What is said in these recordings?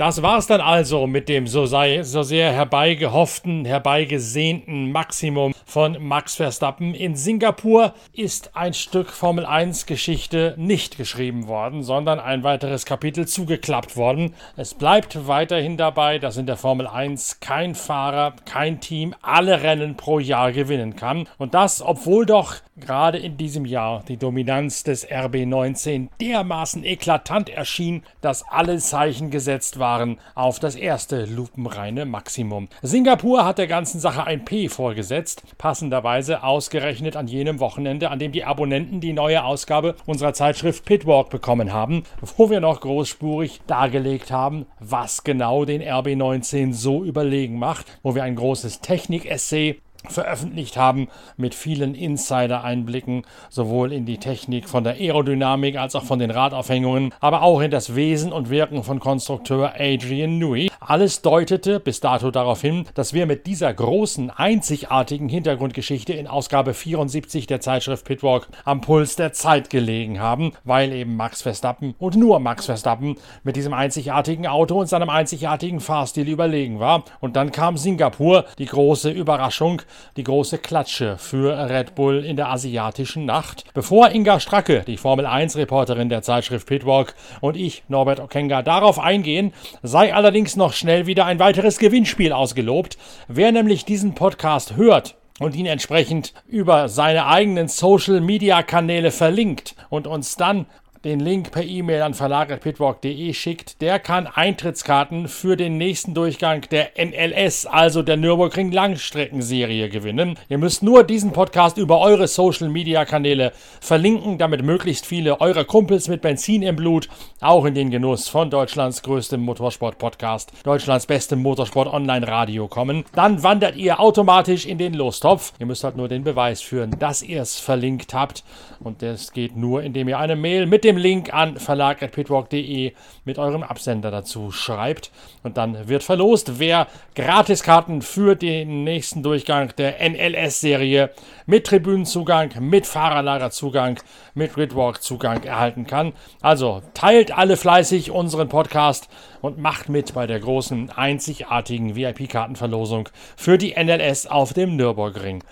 Das war's dann also mit dem so, sei, so sehr herbeigehofften, herbeigesehnten Maximum von Max Verstappen. In Singapur ist ein Stück Formel 1 Geschichte nicht geschrieben worden, sondern ein weiteres Kapitel zugeklappt worden. Es bleibt weiterhin dabei, dass in der Formel 1 kein Fahrer, kein Team alle Rennen pro Jahr gewinnen kann. Und das, obwohl doch gerade in diesem Jahr die Dominanz des RB19 dermaßen eklatant erschien, dass alle Zeichen gesetzt waren auf das erste lupenreine Maximum. Singapur hat der ganzen Sache ein P vorgesetzt, passenderweise ausgerechnet an jenem Wochenende, an dem die Abonnenten die neue Ausgabe unserer Zeitschrift Pitwalk bekommen haben, wo wir noch großspurig dargelegt haben, was genau den RB19 so überlegen macht, wo wir ein großes Technik-Essay veröffentlicht haben mit vielen Insider-Einblicken, sowohl in die Technik von der Aerodynamik als auch von den Radaufhängungen, aber auch in das Wesen und Wirken von Konstrukteur Adrian Newey. Alles deutete bis dato darauf hin, dass wir mit dieser großen, einzigartigen Hintergrundgeschichte in Ausgabe 74 der Zeitschrift Pitwalk am Puls der Zeit gelegen haben, weil eben Max Verstappen und nur Max Verstappen mit diesem einzigartigen Auto und seinem einzigartigen Fahrstil überlegen war. Und dann kam Singapur, die große Überraschung, die große Klatsche für Red Bull in der asiatischen Nacht. Bevor Inga Stracke, die Formel 1 Reporterin der Zeitschrift Pitwalk und ich, Norbert Okenga, darauf eingehen, sei allerdings noch schnell wieder ein weiteres Gewinnspiel ausgelobt. Wer nämlich diesen Podcast hört, und ihn entsprechend über seine eigenen Social Media Kanäle verlinkt und uns dann den Link per E-Mail an verlag.pitwalk.de schickt, der kann Eintrittskarten für den nächsten Durchgang der NLS, also der Nürburgring Langstreckenserie gewinnen. Ihr müsst nur diesen Podcast über eure Social Media Kanäle verlinken, damit möglichst viele eurer Kumpels mit Benzin im Blut auch in den Genuss von Deutschlands größtem Motorsport Podcast, Deutschlands bestem Motorsport Online Radio kommen. Dann wandert ihr automatisch in den Lostopf. Ihr müsst halt nur den Beweis führen, dass ihr es verlinkt habt und das geht nur, indem ihr eine Mail mit dem Link an verlag.pitwalk.de mit eurem Absender dazu schreibt. Und dann wird verlost, wer Gratiskarten für den nächsten Durchgang der NLS-Serie mit Tribünenzugang, mit Fahrerlagerzugang, mit Gridwalk-Zugang erhalten kann. Also teilt alle fleißig unseren Podcast und macht mit bei der großen, einzigartigen VIP-Kartenverlosung für die NLS auf dem Nürburgring.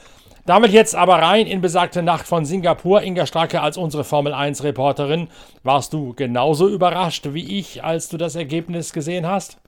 Damit jetzt aber rein in besagte Nacht von Singapur. Inga Stracke als unsere Formel 1 Reporterin. Warst du genauso überrascht wie ich, als du das Ergebnis gesehen hast?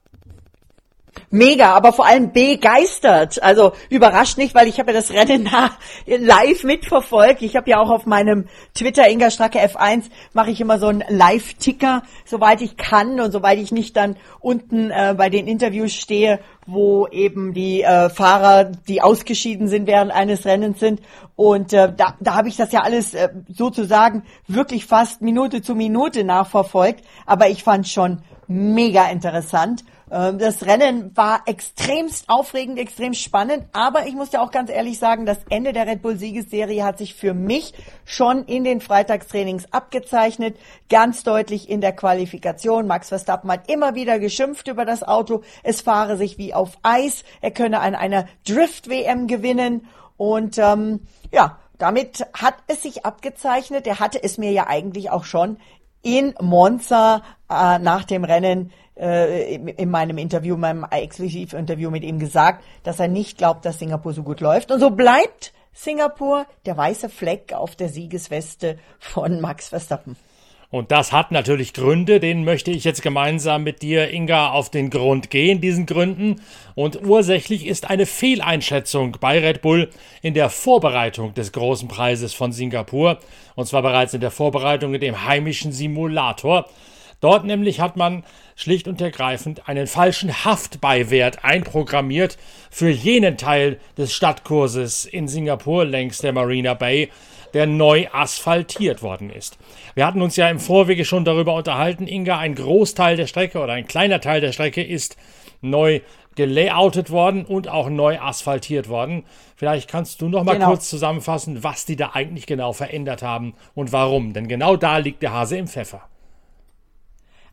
Mega, aber vor allem begeistert. Also überrascht nicht, weil ich habe ja das Rennen live mitverfolgt. Ich habe ja auch auf meinem Twitter Inga Stracke F1 mache ich immer so einen Live-Ticker, soweit ich kann und soweit ich nicht dann unten äh, bei den Interviews stehe, wo eben die äh, Fahrer, die ausgeschieden sind während eines Rennens sind. Und äh, da, da habe ich das ja alles äh, sozusagen wirklich fast Minute zu Minute nachverfolgt. Aber ich fand schon mega interessant. Ähm, das Rennen war extremst aufregend, extrem spannend, aber ich muss ja auch ganz ehrlich sagen, das Ende der Red Bull Siegesserie hat sich für mich schon in den Freitagstrainings abgezeichnet, ganz deutlich in der Qualifikation. Max Verstappen hat immer wieder geschimpft über das Auto, es fahre sich wie auf Eis, er könne an einer Drift-WM gewinnen und ähm, ja, damit hat es sich abgezeichnet. Er hatte es mir ja eigentlich auch schon in Monza äh, nach dem Rennen äh, in meinem Interview, meinem Exklusivinterview mit ihm gesagt, dass er nicht glaubt, dass Singapur so gut läuft. Und so bleibt Singapur der weiße Fleck auf der Siegesweste von Max Verstappen. Und das hat natürlich Gründe, denen möchte ich jetzt gemeinsam mit dir, Inga, auf den Grund gehen, diesen Gründen. Und ursächlich ist eine Fehleinschätzung bei Red Bull in der Vorbereitung des großen Preises von Singapur. Und zwar bereits in der Vorbereitung in dem heimischen Simulator. Dort nämlich hat man schlicht und ergreifend einen falschen Haftbeiwert einprogrammiert für jenen Teil des Stadtkurses in Singapur längs der Marina Bay, der neu asphaltiert worden ist. Wir hatten uns ja im Vorwege schon darüber unterhalten, Inga, ein Großteil der Strecke oder ein kleiner Teil der Strecke ist neu gelayoutet worden und auch neu asphaltiert worden. Vielleicht kannst du noch mal genau. kurz zusammenfassen, was die da eigentlich genau verändert haben und warum, denn genau da liegt der Hase im Pfeffer.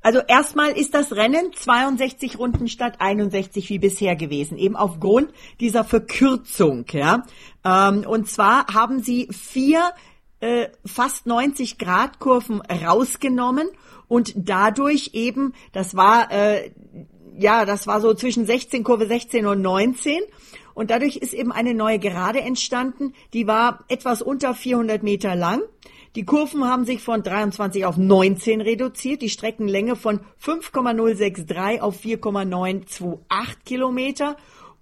Also erstmal ist das Rennen 62 Runden statt 61 wie bisher gewesen, eben aufgrund dieser Verkürzung. Ja. Ähm, und zwar haben sie vier äh, fast 90 Grad Kurven rausgenommen und dadurch eben, das war äh, ja, das war so zwischen 16 Kurve 16 und 19 und dadurch ist eben eine neue Gerade entstanden, die war etwas unter 400 Meter lang. Die Kurven haben sich von 23 auf 19 reduziert, die Streckenlänge von 5,063 auf 4,928 Kilometer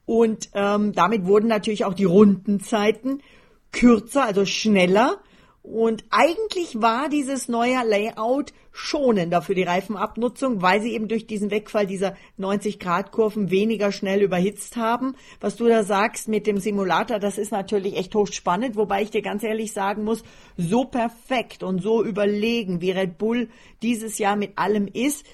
und ähm, damit wurden natürlich auch die Rundenzeiten kürzer, also schneller. Und eigentlich war dieses neue Layout schonender für die Reifenabnutzung, weil sie eben durch diesen Wegfall dieser 90-Grad-Kurven weniger schnell überhitzt haben. Was du da sagst mit dem Simulator, das ist natürlich echt hochspannend, wobei ich dir ganz ehrlich sagen muss, so perfekt und so überlegen, wie Red Bull dieses Jahr mit allem ist,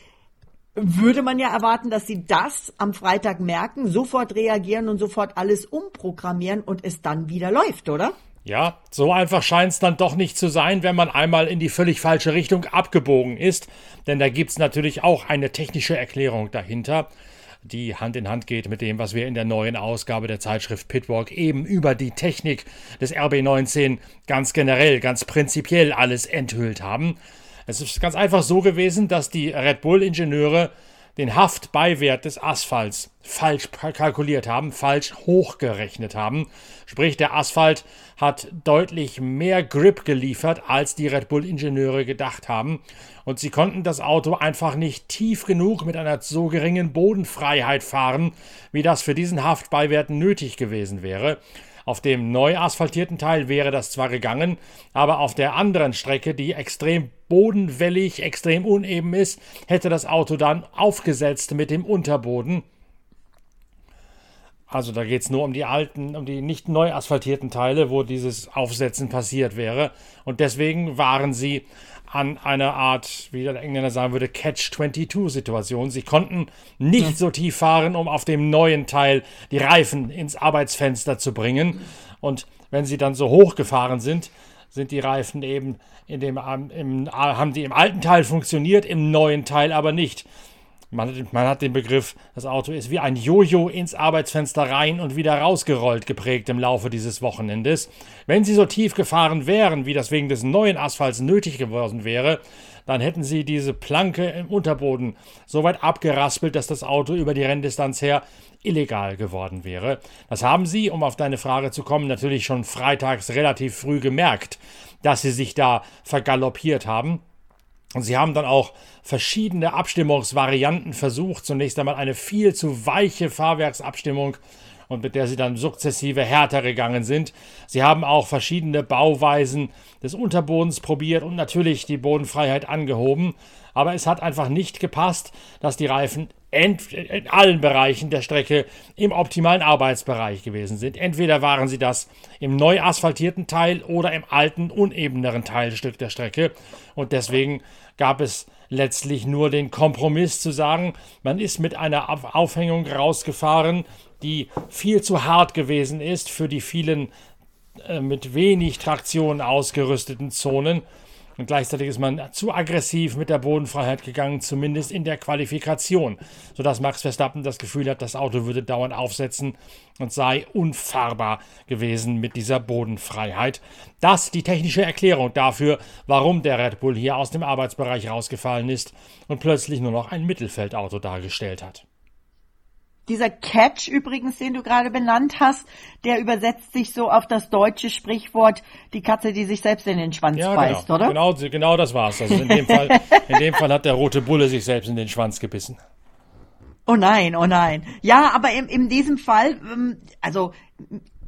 würde man ja erwarten, dass sie das am Freitag merken, sofort reagieren und sofort alles umprogrammieren und es dann wieder läuft, oder? Ja, so einfach scheint es dann doch nicht zu sein, wenn man einmal in die völlig falsche Richtung abgebogen ist, denn da gibt's natürlich auch eine technische Erklärung dahinter, die Hand in Hand geht mit dem, was wir in der neuen Ausgabe der Zeitschrift Pitwalk eben über die Technik des RB19 ganz generell, ganz prinzipiell alles enthüllt haben. Es ist ganz einfach so gewesen, dass die Red Bull-Ingenieure den Haftbeiwert des Asphalts falsch kalkuliert haben, falsch hochgerechnet haben. Sprich, der Asphalt hat deutlich mehr Grip geliefert, als die Red Bull-Ingenieure gedacht haben. Und sie konnten das Auto einfach nicht tief genug mit einer so geringen Bodenfreiheit fahren, wie das für diesen Haftbeiwert nötig gewesen wäre. Auf dem neu asphaltierten Teil wäre das zwar gegangen, aber auf der anderen Strecke, die extrem bodenwellig, extrem uneben ist, hätte das Auto dann aufgesetzt mit dem Unterboden. Also da geht es nur um die alten, um die nicht neu asphaltierten Teile, wo dieses Aufsetzen passiert wäre. Und deswegen waren sie an einer Art, wie der Engländer sagen würde, Catch-22-Situation. Sie konnten nicht ja. so tief fahren, um auf dem neuen Teil die Reifen ins Arbeitsfenster zu bringen. Und wenn sie dann so hoch gefahren sind, sind die Reifen eben in dem, im, haben die im alten Teil funktioniert, im neuen Teil aber nicht. Man hat, man hat den Begriff, das Auto ist wie ein Jojo ins Arbeitsfenster rein und wieder rausgerollt geprägt im Laufe dieses Wochenendes. Wenn sie so tief gefahren wären, wie das wegen des neuen Asphalts nötig geworden wäre, dann hätten sie diese Planke im Unterboden so weit abgeraspelt, dass das Auto über die Renndistanz her illegal geworden wäre. Das haben sie, um auf deine Frage zu kommen, natürlich schon freitags relativ früh gemerkt, dass sie sich da vergaloppiert haben. Und sie haben dann auch verschiedene Abstimmungsvarianten versucht. Zunächst einmal eine viel zu weiche Fahrwerksabstimmung und mit der sie dann sukzessive härter gegangen sind. Sie haben auch verschiedene Bauweisen des Unterbodens probiert und natürlich die Bodenfreiheit angehoben. Aber es hat einfach nicht gepasst, dass die Reifen in allen Bereichen der Strecke im optimalen Arbeitsbereich gewesen sind. Entweder waren sie das im neu asphaltierten Teil oder im alten, unebeneren Teilstück der Strecke. Und deswegen gab es letztlich nur den Kompromiss zu sagen, man ist mit einer Aufhängung rausgefahren, die viel zu hart gewesen ist für die vielen äh, mit wenig Traktion ausgerüsteten Zonen und gleichzeitig ist man zu aggressiv mit der Bodenfreiheit gegangen, zumindest in der Qualifikation, sodass Max Verstappen das Gefühl hat, das Auto würde dauernd aufsetzen und sei unfahrbar gewesen mit dieser Bodenfreiheit. Das die technische Erklärung dafür, warum der Red Bull hier aus dem Arbeitsbereich rausgefallen ist und plötzlich nur noch ein Mittelfeldauto dargestellt hat. Dieser Catch übrigens, den du gerade benannt hast, der übersetzt sich so auf das deutsche Sprichwort, die Katze, die sich selbst in den Schwanz ja, beißt, genau. oder? Genau, genau das war's. Also in dem, Fall, in dem Fall hat der rote Bulle sich selbst in den Schwanz gebissen. Oh nein, oh nein. Ja, aber in, in diesem Fall, ähm, also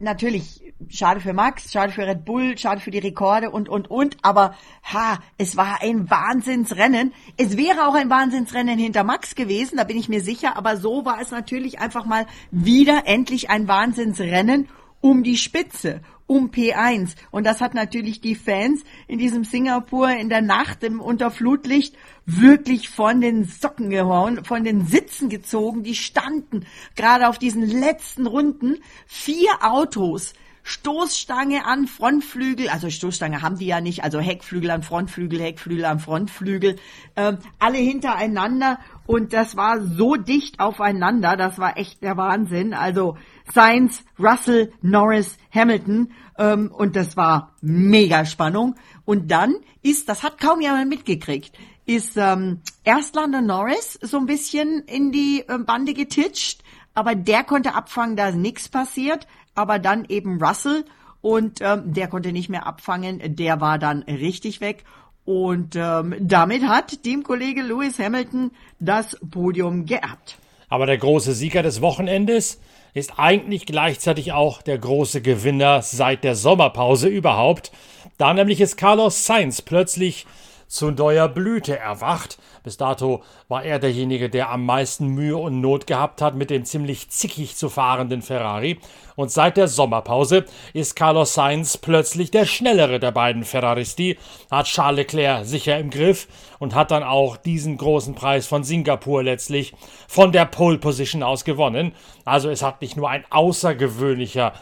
natürlich schade für Max, schade für Red Bull, schade für die Rekorde und, und, und. Aber ha, es war ein Wahnsinnsrennen. Es wäre auch ein Wahnsinnsrennen hinter Max gewesen, da bin ich mir sicher. Aber so war es natürlich einfach mal wieder endlich ein Wahnsinnsrennen um die Spitze um P1. Und das hat natürlich die Fans in diesem Singapur in der Nacht im Unterflutlicht wirklich von den Socken gehauen, von den Sitzen gezogen. Die standen gerade auf diesen letzten Runden. Vier Autos Stoßstange an Frontflügel, also Stoßstange haben die ja nicht, also Heckflügel an Frontflügel, Heckflügel an Frontflügel, ähm, alle hintereinander und das war so dicht aufeinander, das war echt der Wahnsinn. Also Sainz, Russell, Norris, Hamilton ähm, und das war mega Spannung. Und dann ist, das hat kaum jemand mitgekriegt, ist ähm, erst Lando Norris so ein bisschen in die äh, Bande getitscht, aber der konnte abfangen, da nichts passiert, aber dann eben Russell und ähm, der konnte nicht mehr abfangen, der war dann richtig weg. Und ähm, damit hat Teamkollege Lewis Hamilton das Podium geerbt. Aber der große Sieger des Wochenendes ist eigentlich gleichzeitig auch der große Gewinner seit der Sommerpause überhaupt. Da nämlich ist Carlos Sainz plötzlich zu neuer Blüte erwacht. Bis dato war er derjenige, der am meisten Mühe und Not gehabt hat mit dem ziemlich zickig zu fahrenden Ferrari. Und seit der Sommerpause ist Carlos Sainz plötzlich der schnellere der beiden Ferraristi, hat Charles Leclerc sicher im Griff und hat dann auch diesen großen Preis von Singapur letztlich von der Pole Position aus gewonnen. Also es hat nicht nur ein außergewöhnlicher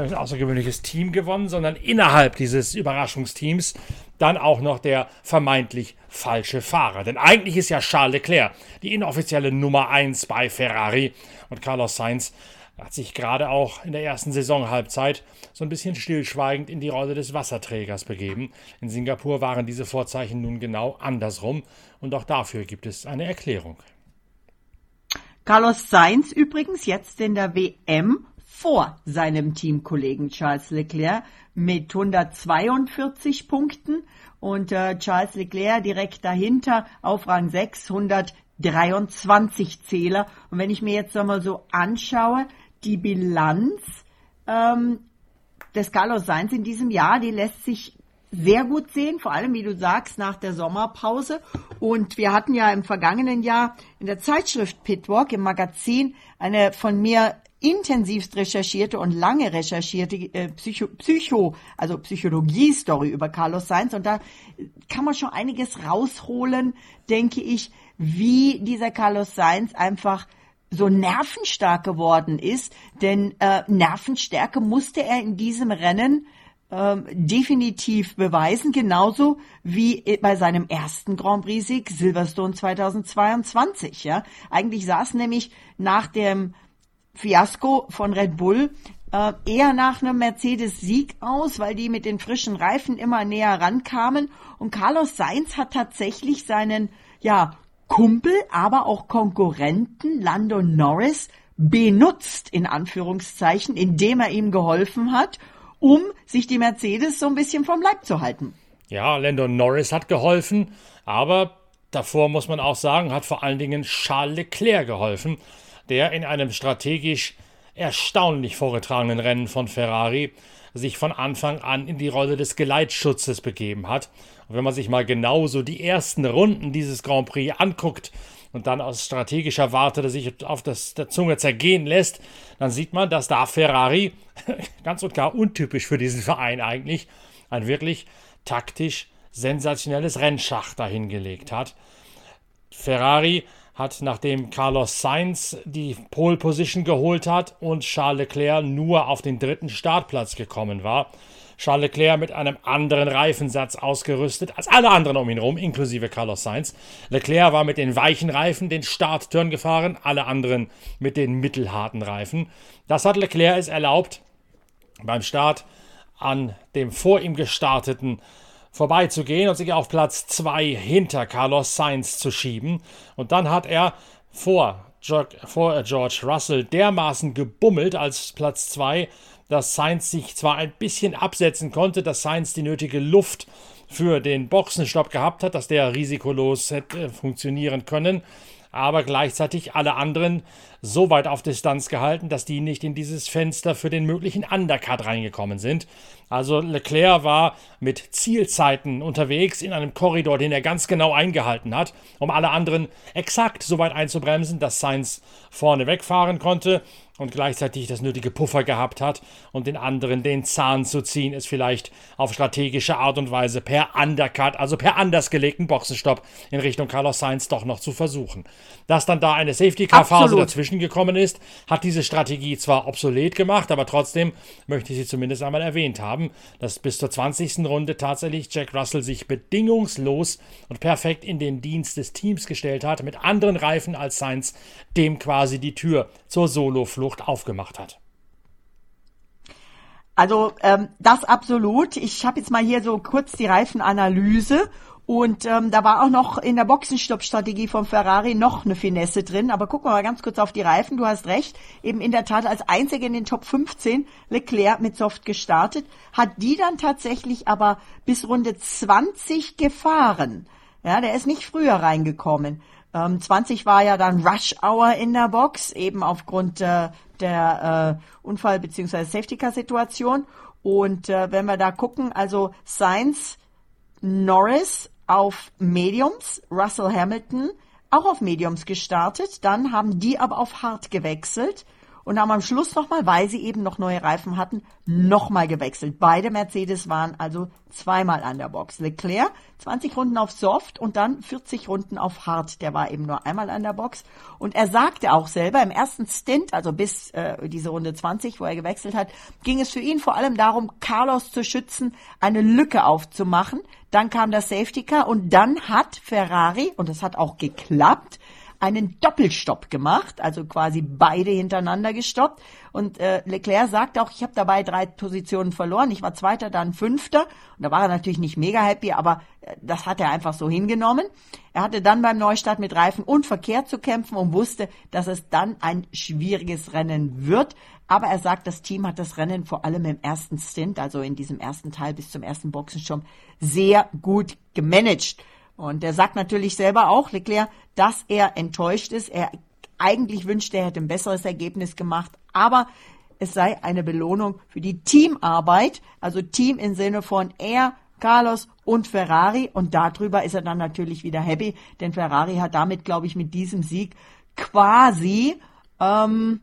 ein außergewöhnliches Team gewonnen, sondern innerhalb dieses Überraschungsteams dann auch noch der vermeintlich falsche Fahrer. Denn eigentlich ist ja Charles Leclerc die inoffizielle Nummer 1 bei Ferrari und Carlos Sainz hat sich gerade auch in der ersten Saisonhalbzeit so ein bisschen stillschweigend in die Rolle des Wasserträgers begeben. In Singapur waren diese Vorzeichen nun genau andersrum und auch dafür gibt es eine Erklärung. Carlos Sainz übrigens jetzt in der WM vor seinem Teamkollegen Charles Leclerc mit 142 Punkten und äh, Charles Leclerc direkt dahinter auf Rang 6, 123 Zähler. Und wenn ich mir jetzt einmal so anschaue, die Bilanz ähm, des Carlos Sainz in diesem Jahr, die lässt sich sehr gut sehen, vor allem, wie du sagst, nach der Sommerpause. Und wir hatten ja im vergangenen Jahr in der Zeitschrift Pitwalk im Magazin eine von mir intensivst recherchierte und lange recherchierte äh, Psycho, Psycho, also Psychologie-Story über Carlos Sainz. Und da kann man schon einiges rausholen, denke ich, wie dieser Carlos Sainz einfach so nervenstark geworden ist. Denn äh, Nervenstärke musste er in diesem Rennen ähm, definitiv beweisen, genauso wie bei seinem ersten Grand Prix-Sieg Silverstone 2022. Ja, eigentlich es nämlich nach dem Fiasko von Red Bull äh, eher nach einem Mercedes-Sieg aus, weil die mit den frischen Reifen immer näher rankamen. Und Carlos Sainz hat tatsächlich seinen, ja, Kumpel, aber auch Konkurrenten Lando Norris benutzt, in Anführungszeichen, indem er ihm geholfen hat, um sich die Mercedes so ein bisschen vom Leib zu halten. Ja, Lando Norris hat geholfen, aber davor muss man auch sagen, hat vor allen Dingen Charles Leclerc geholfen der in einem strategisch erstaunlich vorgetragenen Rennen von Ferrari sich von Anfang an in die Rolle des Geleitschutzes begeben hat. Und wenn man sich mal genauso die ersten Runden dieses Grand Prix anguckt und dann aus strategischer Warte sich auf das, der Zunge zergehen lässt, dann sieht man, dass da Ferrari, ganz und gar untypisch für diesen Verein eigentlich, ein wirklich taktisch sensationelles Rennschach dahingelegt hat. Ferrari hat, nachdem Carlos Sainz die Pole Position geholt hat und Charles Leclerc nur auf den dritten Startplatz gekommen war. Charles Leclerc mit einem anderen Reifensatz ausgerüstet als alle anderen um ihn herum, inklusive Carlos Sainz. Leclerc war mit den weichen Reifen den Startturn gefahren, alle anderen mit den mittelharten Reifen. Das hat Leclerc es erlaubt, beim Start an dem vor ihm gestarteten vorbeizugehen und sich auf Platz 2 hinter Carlos Sainz zu schieben. Und dann hat er vor, vor George Russell dermaßen gebummelt als Platz 2, dass Sainz sich zwar ein bisschen absetzen konnte, dass Sainz die nötige Luft für den Boxenstopp gehabt hat, dass der risikolos hätte funktionieren können, aber gleichzeitig alle anderen so weit auf Distanz gehalten, dass die nicht in dieses Fenster für den möglichen Undercut reingekommen sind. Also Leclerc war mit Zielzeiten unterwegs in einem Korridor, den er ganz genau eingehalten hat, um alle anderen exakt so weit einzubremsen, dass Sainz vorne wegfahren konnte. Und gleichzeitig das nötige Puffer gehabt hat, um den anderen den Zahn zu ziehen, es vielleicht auf strategische Art und Weise per Undercut, also per anders gelegten Boxenstopp in Richtung Carlos Sainz doch noch zu versuchen. Dass dann da eine Safety-Car-Phase dazwischen gekommen ist, hat diese Strategie zwar obsolet gemacht, aber trotzdem möchte ich sie zumindest einmal erwähnt haben, dass bis zur 20. Runde tatsächlich Jack Russell sich bedingungslos und perfekt in den Dienst des Teams gestellt hat, mit anderen Reifen als Sainz, dem quasi die Tür zur Solo-Flucht aufgemacht hat. Also ähm, das absolut. Ich habe jetzt mal hier so kurz die Reifenanalyse und ähm, da war auch noch in der Boxenstoppstrategie von Ferrari noch eine Finesse drin. Aber gucken wir mal ganz kurz auf die Reifen. Du hast recht. Eben in der Tat als einziger in den Top 15 Leclerc mit Soft gestartet. Hat die dann tatsächlich aber bis Runde 20 gefahren. Ja, der ist nicht früher reingekommen. Ähm, 20 war ja dann Rush Hour in der Box, eben aufgrund äh, der äh, Unfall- bzw. Safety-Car-Situation. Und äh, wenn wir da gucken, also Sainz, Norris, auf Mediums, Russell Hamilton auch auf Mediums gestartet, dann haben die aber auf Hard gewechselt und haben am Schluss nochmal, weil sie eben noch neue Reifen hatten, nochmal gewechselt. Beide Mercedes waren also zweimal an der Box. Leclerc 20 Runden auf Soft und dann 40 Runden auf Hard. Der war eben nur einmal an der Box. Und er sagte auch selber, im ersten Stint, also bis äh, diese Runde 20, wo er gewechselt hat, ging es für ihn vor allem darum, Carlos zu schützen, eine Lücke aufzumachen. Dann kam das Safety Car und dann hat Ferrari, und das hat auch geklappt, einen Doppelstopp gemacht, also quasi beide hintereinander gestoppt. Und äh, Leclerc sagt auch, ich habe dabei drei Positionen verloren. Ich war Zweiter, dann Fünfter. Und da war er natürlich nicht mega happy, aber äh, das hat er einfach so hingenommen. Er hatte dann beim Neustart mit Reifen und Verkehr zu kämpfen und wusste, dass es dann ein schwieriges Rennen wird. Aber er sagt, das Team hat das Rennen vor allem im ersten Stint, also in diesem ersten Teil bis zum ersten Boxenstopp, sehr gut gemanagt. Und er sagt natürlich selber auch, Leclerc, dass er enttäuscht ist. Er eigentlich wünschte, er hätte ein besseres Ergebnis gemacht, aber es sei eine Belohnung für die Teamarbeit, also Team im Sinne von er, Carlos und Ferrari. Und darüber ist er dann natürlich wieder happy, denn Ferrari hat damit, glaube ich, mit diesem Sieg quasi ähm,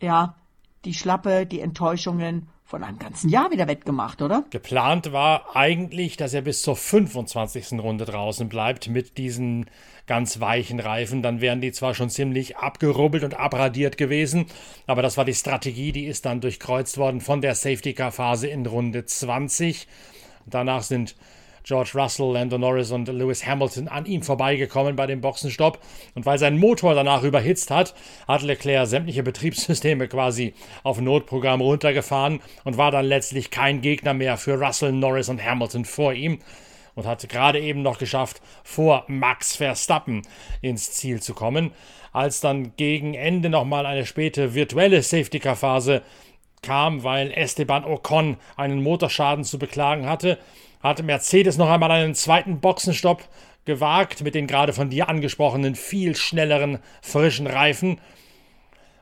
ja die Schlappe, die Enttäuschungen von einem ganzen Jahr wieder wettgemacht, oder? Geplant war eigentlich, dass er bis zur 25. Runde draußen bleibt mit diesen ganz weichen Reifen. Dann wären die zwar schon ziemlich abgerubbelt und abradiert gewesen, aber das war die Strategie, die ist dann durchkreuzt worden von der Safety-Car-Phase in Runde 20. Danach sind George Russell, Lando Norris und Lewis Hamilton an ihm vorbeigekommen bei dem Boxenstopp. Und weil sein Motor danach überhitzt hat, hat Leclerc sämtliche Betriebssysteme quasi auf Notprogramm runtergefahren und war dann letztlich kein Gegner mehr für Russell, Norris und Hamilton vor ihm und hat gerade eben noch geschafft, vor Max Verstappen ins Ziel zu kommen. Als dann gegen Ende nochmal eine späte virtuelle Safety-Car-Phase kam, weil Esteban Ocon einen Motorschaden zu beklagen hatte, hatte Mercedes noch einmal einen zweiten Boxenstopp gewagt mit den gerade von dir angesprochenen viel schnelleren, frischen Reifen.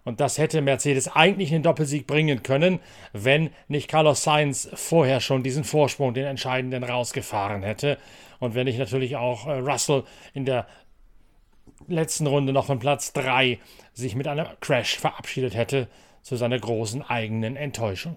Und das hätte Mercedes eigentlich in den Doppelsieg bringen können, wenn nicht Carlos Sainz vorher schon diesen Vorsprung, den entscheidenden, rausgefahren hätte. Und wenn nicht natürlich auch äh, Russell in der letzten Runde noch von Platz 3 sich mit einem Crash verabschiedet hätte, zu seiner großen eigenen Enttäuschung.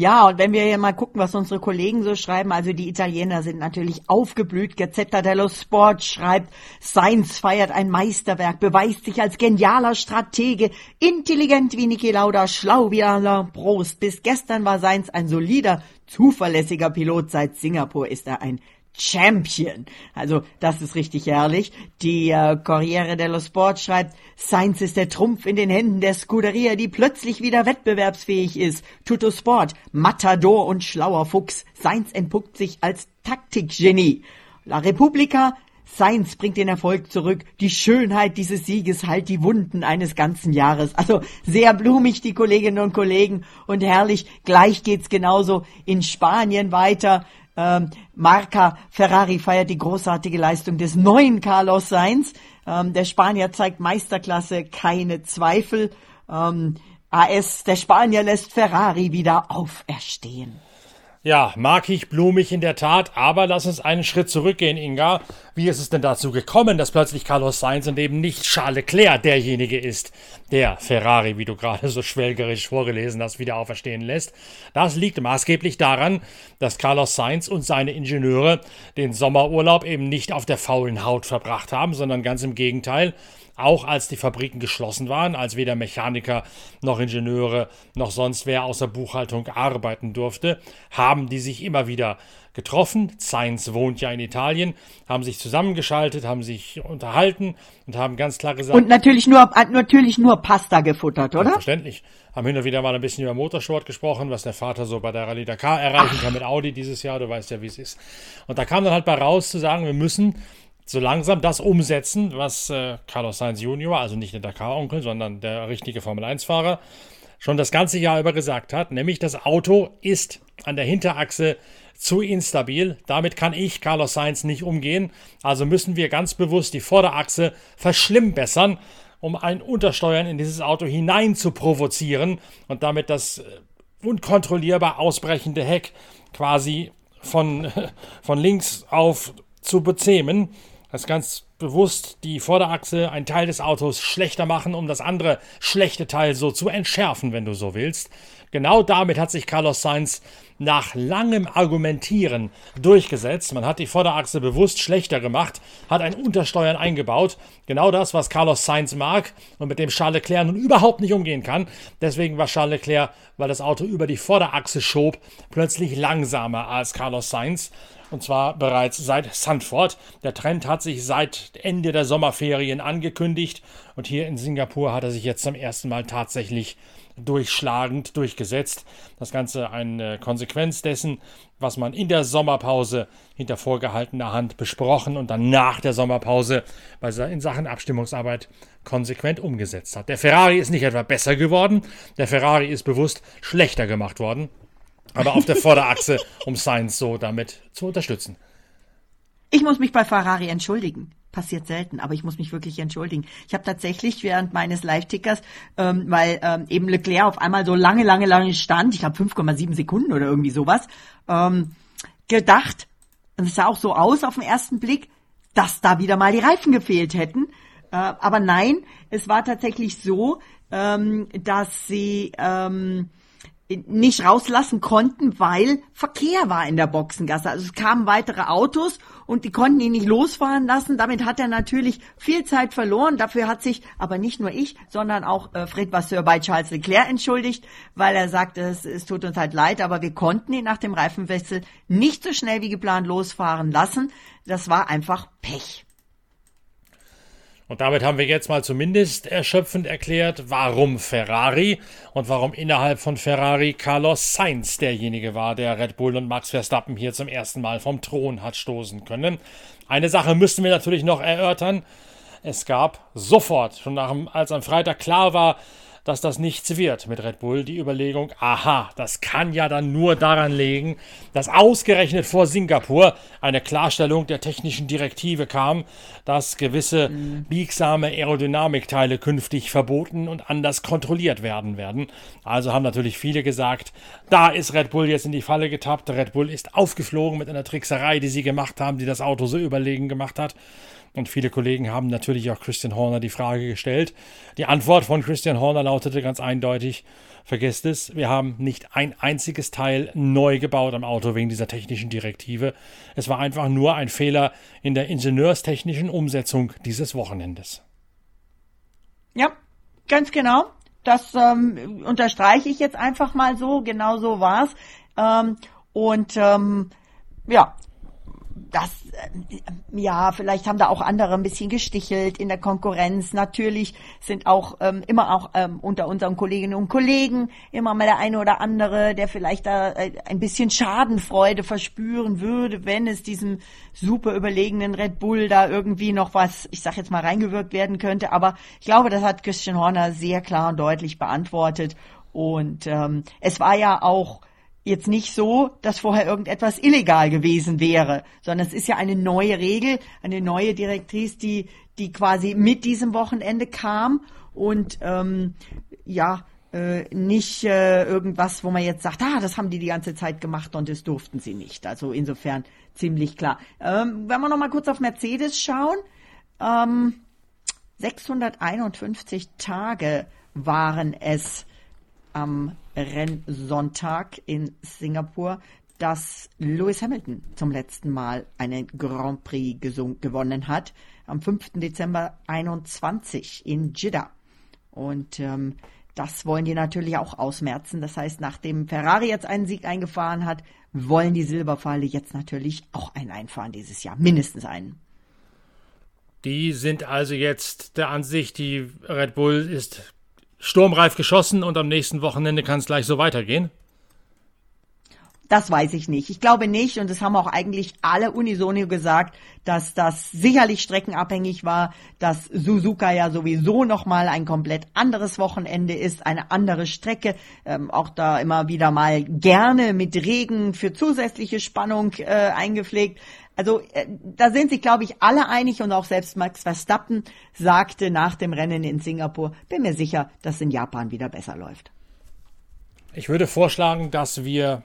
Ja, und wenn wir hier mal gucken, was unsere Kollegen so schreiben, also die Italiener sind natürlich aufgeblüht. Gazzetta dello Sport schreibt, Sainz feiert ein Meisterwerk, beweist sich als genialer Stratege, intelligent wie Niki Lauda, schlau wie Alain Prost. Bis gestern war Sainz ein solider, zuverlässiger Pilot. Seit Singapur ist er ein Champion. Also das ist richtig herrlich. Die äh, Corriere dello Sport schreibt, Sainz ist der Trumpf in den Händen der Scuderia, die plötzlich wieder wettbewerbsfähig ist. Tutto Sport, Matador und schlauer Fuchs. Sainz entpuppt sich als Taktikgenie. La Repubblica, Sainz bringt den Erfolg zurück. Die Schönheit dieses Sieges heilt die Wunden eines ganzen Jahres. Also sehr blumig, die Kolleginnen und Kollegen. Und herrlich, gleich geht's genauso in Spanien weiter. Ähm, Marca Ferrari feiert die großartige Leistung des neuen Carlos Sainz. Ähm, der Spanier zeigt Meisterklasse, keine Zweifel. Ähm, AS, der Spanier lässt Ferrari wieder auferstehen. Ja, mag ich blumig in der Tat, aber lass uns einen Schritt zurückgehen, Inga. wie ist es denn dazu gekommen, dass plötzlich Carlos Sainz und eben nicht Charles Leclerc derjenige ist, der Ferrari, wie du gerade so schwelgerisch vorgelesen hast, wieder auferstehen lässt? Das liegt maßgeblich daran, dass Carlos Sainz und seine Ingenieure den Sommerurlaub eben nicht auf der faulen Haut verbracht haben, sondern ganz im Gegenteil auch als die Fabriken geschlossen waren, als weder Mechaniker noch Ingenieure noch sonst wer außer Buchhaltung arbeiten durfte, haben die sich immer wieder getroffen. Sainz wohnt ja in Italien, haben sich zusammengeschaltet, haben sich unterhalten und haben ganz klar gesagt. Und natürlich nur, natürlich nur Pasta gefuttert, oder? Verständlich. Haben hin und wieder mal ein bisschen über Motorsport gesprochen, was der Vater so bei der Rallye Dakar erreichen Ach. kann mit Audi dieses Jahr. Du weißt ja, wie es ist. Und da kam dann halt bei raus zu sagen, wir müssen so langsam das umsetzen, was äh, Carlos Sainz Junior, also nicht der Dakar-Onkel, sondern der richtige Formel-1-Fahrer, schon das ganze Jahr über gesagt hat, nämlich das Auto ist an der Hinterachse zu instabil. Damit kann ich, Carlos Sainz, nicht umgehen. Also müssen wir ganz bewusst die Vorderachse verschlimmbessern, um ein Untersteuern in dieses Auto hinein zu provozieren und damit das äh, unkontrollierbar ausbrechende Heck quasi von, von links auf zu bezähmen das ganz bewusst die Vorderachse, ein Teil des Autos schlechter machen, um das andere schlechte Teil so zu entschärfen, wenn du so willst. Genau damit hat sich Carlos Sainz nach langem Argumentieren durchgesetzt. Man hat die Vorderachse bewusst schlechter gemacht, hat ein Untersteuern eingebaut. Genau das, was Carlos Sainz mag und mit dem Charles Leclerc nun überhaupt nicht umgehen kann. Deswegen war Charles Leclerc, weil das Auto über die Vorderachse schob, plötzlich langsamer als Carlos Sainz und zwar bereits seit Sanford. Der Trend hat sich seit Ende der Sommerferien angekündigt und hier in Singapur hat er sich jetzt zum ersten Mal tatsächlich durchschlagend durchgesetzt. Das Ganze eine Konsequenz dessen, was man in der Sommerpause hinter vorgehaltener Hand besprochen und dann nach der Sommerpause in Sachen Abstimmungsarbeit konsequent umgesetzt hat. Der Ferrari ist nicht etwa besser geworden, der Ferrari ist bewusst schlechter gemacht worden aber auf der Vorderachse, um Sainz so damit zu unterstützen. Ich muss mich bei Ferrari entschuldigen. Passiert selten, aber ich muss mich wirklich entschuldigen. Ich habe tatsächlich während meines Live-Tickers, ähm, weil ähm, eben Leclerc auf einmal so lange, lange, lange stand, ich glaube 5,7 Sekunden oder irgendwie sowas, ähm, gedacht, und es sah auch so aus auf den ersten Blick, dass da wieder mal die Reifen gefehlt hätten. Äh, aber nein, es war tatsächlich so, ähm, dass sie ähm, nicht rauslassen konnten, weil Verkehr war in der Boxengasse. Also es kamen weitere Autos und die konnten ihn nicht losfahren lassen. Damit hat er natürlich viel Zeit verloren. Dafür hat sich aber nicht nur ich, sondern auch äh, Fred Vasseur bei Charles Leclerc entschuldigt, weil er sagte, es, es tut uns halt leid, aber wir konnten ihn nach dem Reifenwechsel nicht so schnell wie geplant losfahren lassen. Das war einfach Pech. Und damit haben wir jetzt mal zumindest erschöpfend erklärt, warum Ferrari und warum innerhalb von Ferrari Carlos Sainz derjenige war, der Red Bull und Max Verstappen hier zum ersten Mal vom Thron hat stoßen können. Eine Sache müssten wir natürlich noch erörtern. Es gab sofort, schon nach, als am Freitag klar war, dass das nichts wird mit Red Bull. Die Überlegung, aha, das kann ja dann nur daran liegen, dass ausgerechnet vor Singapur eine Klarstellung der technischen Direktive kam, dass gewisse mhm. biegsame Aerodynamikteile künftig verboten und anders kontrolliert werden werden. Also haben natürlich viele gesagt, da ist Red Bull jetzt in die Falle getappt. Red Bull ist aufgeflogen mit einer Trickserei, die sie gemacht haben, die das Auto so überlegen gemacht hat. Und viele Kollegen haben natürlich auch Christian Horner die Frage gestellt. Die Antwort von Christian Horner lautete ganz eindeutig, vergesst es, wir haben nicht ein einziges Teil neu gebaut am Auto wegen dieser technischen Direktive. Es war einfach nur ein Fehler in der ingenieurstechnischen Umsetzung dieses Wochenendes. Ja, ganz genau. Das ähm, unterstreiche ich jetzt einfach mal so. Genau so war's. Ähm, und ähm, ja, das, äh, ja, vielleicht haben da auch andere ein bisschen gestichelt in der Konkurrenz. Natürlich sind auch ähm, immer auch ähm, unter unseren Kolleginnen und Kollegen immer mal der eine oder andere, der vielleicht da äh, ein bisschen Schadenfreude verspüren würde, wenn es diesem super überlegenen Red Bull da irgendwie noch was, ich sag jetzt mal, reingewirkt werden könnte. Aber ich glaube, das hat Christian Horner sehr klar und deutlich beantwortet. Und ähm, es war ja auch jetzt nicht so, dass vorher irgendetwas illegal gewesen wäre, sondern es ist ja eine neue Regel, eine neue Direktrice, die, die quasi mit diesem Wochenende kam und ähm, ja, äh, nicht äh, irgendwas, wo man jetzt sagt, ah, das haben die die ganze Zeit gemacht und das durften sie nicht. Also insofern ziemlich klar. Ähm, wenn wir noch mal kurz auf Mercedes schauen, ähm, 651 Tage waren es am Rennsonntag in Singapur, dass Lewis Hamilton zum letzten Mal einen Grand Prix gewonnen hat. Am 5. Dezember 21 in Jeddah. Und ähm, das wollen die natürlich auch ausmerzen. Das heißt, nachdem Ferrari jetzt einen Sieg eingefahren hat, wollen die Silberpfeile jetzt natürlich auch einen einfahren dieses Jahr. Mindestens einen. Die sind also jetzt der Ansicht, die Red Bull ist sturmreif geschossen und am nächsten Wochenende kann es gleich so weitergehen? Das weiß ich nicht. Ich glaube nicht, und das haben auch eigentlich alle unisono gesagt, dass das sicherlich streckenabhängig war, dass Suzuka ja sowieso nochmal ein komplett anderes Wochenende ist, eine andere Strecke, ähm, auch da immer wieder mal gerne mit Regen für zusätzliche Spannung äh, eingepflegt. Also äh, da sind sich, glaube ich, alle einig und auch selbst Max Verstappen sagte nach dem Rennen in Singapur, bin mir sicher, dass in Japan wieder besser läuft. Ich würde vorschlagen, dass wir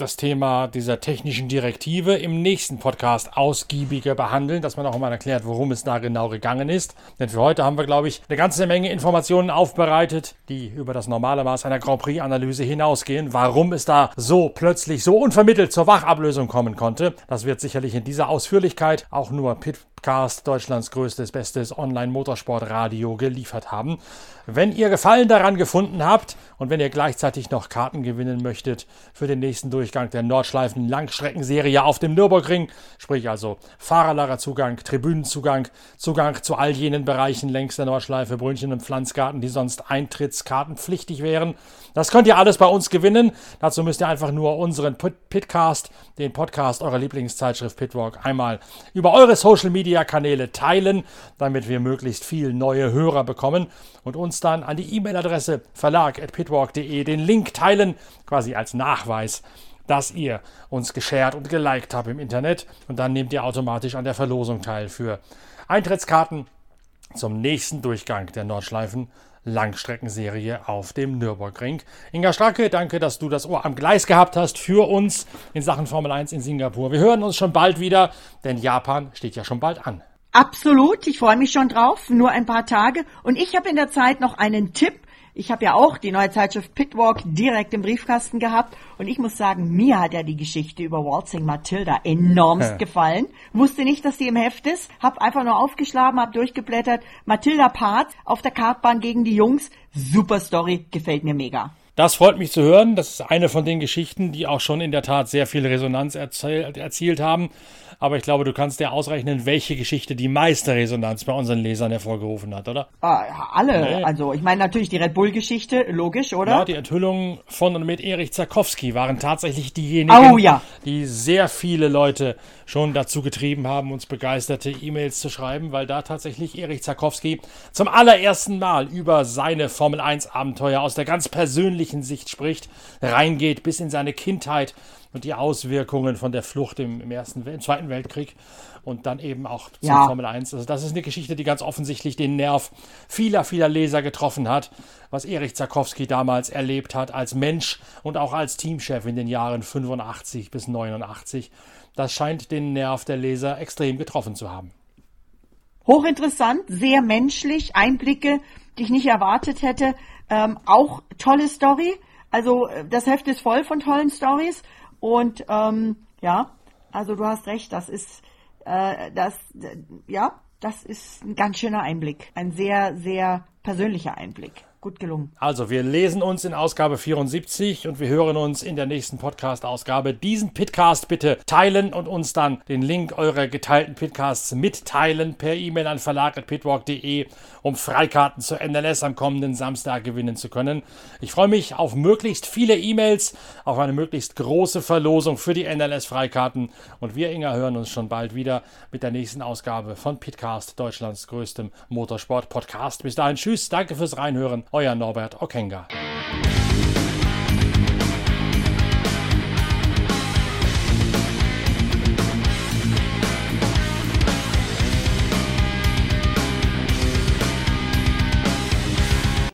das Thema dieser technischen Direktive im nächsten Podcast ausgiebiger behandeln, dass man auch mal erklärt, worum es da genau gegangen ist. Denn für heute haben wir, glaube ich, eine ganze Menge Informationen aufbereitet, die über das normale Maß einer Grand Prix-Analyse hinausgehen. Warum es da so plötzlich, so unvermittelt zur Wachablösung kommen konnte, das wird sicherlich in dieser Ausführlichkeit auch nur Pitcast, Deutschlands größtes, bestes Online-Motorsportradio, geliefert haben. Wenn ihr Gefallen daran gefunden habt und wenn ihr gleichzeitig noch Karten gewinnen möchtet für den nächsten Durchgang der Nordschleifen Langstreckenserie auf dem Nürburgring, sprich also Fahrerlagerzugang, Tribünenzugang, Zugang zu all jenen Bereichen längs der Nordschleife, Brünnchen und Pflanzgarten, die sonst Eintrittskartenpflichtig wären, das könnt ihr alles bei uns gewinnen. Dazu müsst ihr einfach nur unseren Pitcast, den Podcast eurer Lieblingszeitschrift Pitwalk, einmal über eure Social Media Kanäle teilen, damit wir möglichst viel neue Hörer bekommen und uns dann an die E-Mail-Adresse verlag.pitwalk.de den Link teilen, quasi als Nachweis, dass ihr uns geshared und geliked habt im Internet. Und dann nehmt ihr automatisch an der Verlosung teil für Eintrittskarten zum nächsten Durchgang der Nordschleifen Langstreckenserie auf dem Nürburgring. Inga Stracke, danke, dass du das Ohr am Gleis gehabt hast für uns in Sachen Formel 1 in Singapur. Wir hören uns schon bald wieder, denn Japan steht ja schon bald an. Absolut, ich freue mich schon drauf. Nur ein paar Tage. Und ich habe in der Zeit noch einen Tipp. Ich habe ja auch die neue Zeitschrift Pitwalk direkt im Briefkasten gehabt und ich muss sagen, mir hat ja die Geschichte über Waltzing Matilda enormst ja. gefallen. Wusste nicht, dass die im Heft ist, hab einfach nur aufgeschlagen, hab durchgeblättert. Matilda Part auf der Kartbahn gegen die Jungs. Super Story, gefällt mir mega. Das freut mich zu hören. Das ist eine von den Geschichten, die auch schon in der Tat sehr viel Resonanz erzielt haben aber ich glaube, du kannst dir ausrechnen, welche Geschichte die meiste Resonanz bei unseren Lesern hervorgerufen hat, oder? Ah, alle. Nee. Also ich meine natürlich die Red Bull-Geschichte, logisch, oder? Ja, die Enthüllungen von und mit Erich Zarkowski waren tatsächlich diejenigen, oh, ja. die sehr viele Leute schon dazu getrieben haben, uns begeisterte E-Mails zu schreiben, weil da tatsächlich Erich Zarkowski zum allerersten Mal über seine Formel 1 Abenteuer aus der ganz persönlichen Sicht spricht, reingeht bis in seine Kindheit und die Auswirkungen von der Flucht im, im ersten, im Zweiten Weltkrieg und dann eben auch zur ja. Formel 1. Also das ist eine Geschichte, die ganz offensichtlich den Nerv vieler, vieler Leser getroffen hat, was Erich Zarkowski damals erlebt hat als Mensch und auch als Teamchef in den Jahren 85 bis 89. Das scheint den Nerv der Leser extrem getroffen zu haben. Hochinteressant, sehr menschlich, Einblicke, die ich nicht erwartet hätte. Ähm, auch tolle Story. Also äh, das Heft ist voll von tollen Stories und ähm, ja, also du hast recht, das ist äh, das ja, das ist ein ganz schöner Einblick, ein sehr sehr persönlicher Einblick. Gut gelungen. Also, wir lesen uns in Ausgabe 74 und wir hören uns in der nächsten Podcast-Ausgabe. Diesen Pitcast bitte teilen und uns dann den Link eurer geteilten Pitcasts mitteilen per E-Mail an verlag.pitwalk.de, um Freikarten zur NLS am kommenden Samstag gewinnen zu können. Ich freue mich auf möglichst viele E-Mails, auf eine möglichst große Verlosung für die NLS-Freikarten und wir, Inga, hören uns schon bald wieder mit der nächsten Ausgabe von Pitcast, Deutschlands größtem Motorsport-Podcast. Bis dahin, tschüss, danke fürs Reinhören euer Norbert Okenga.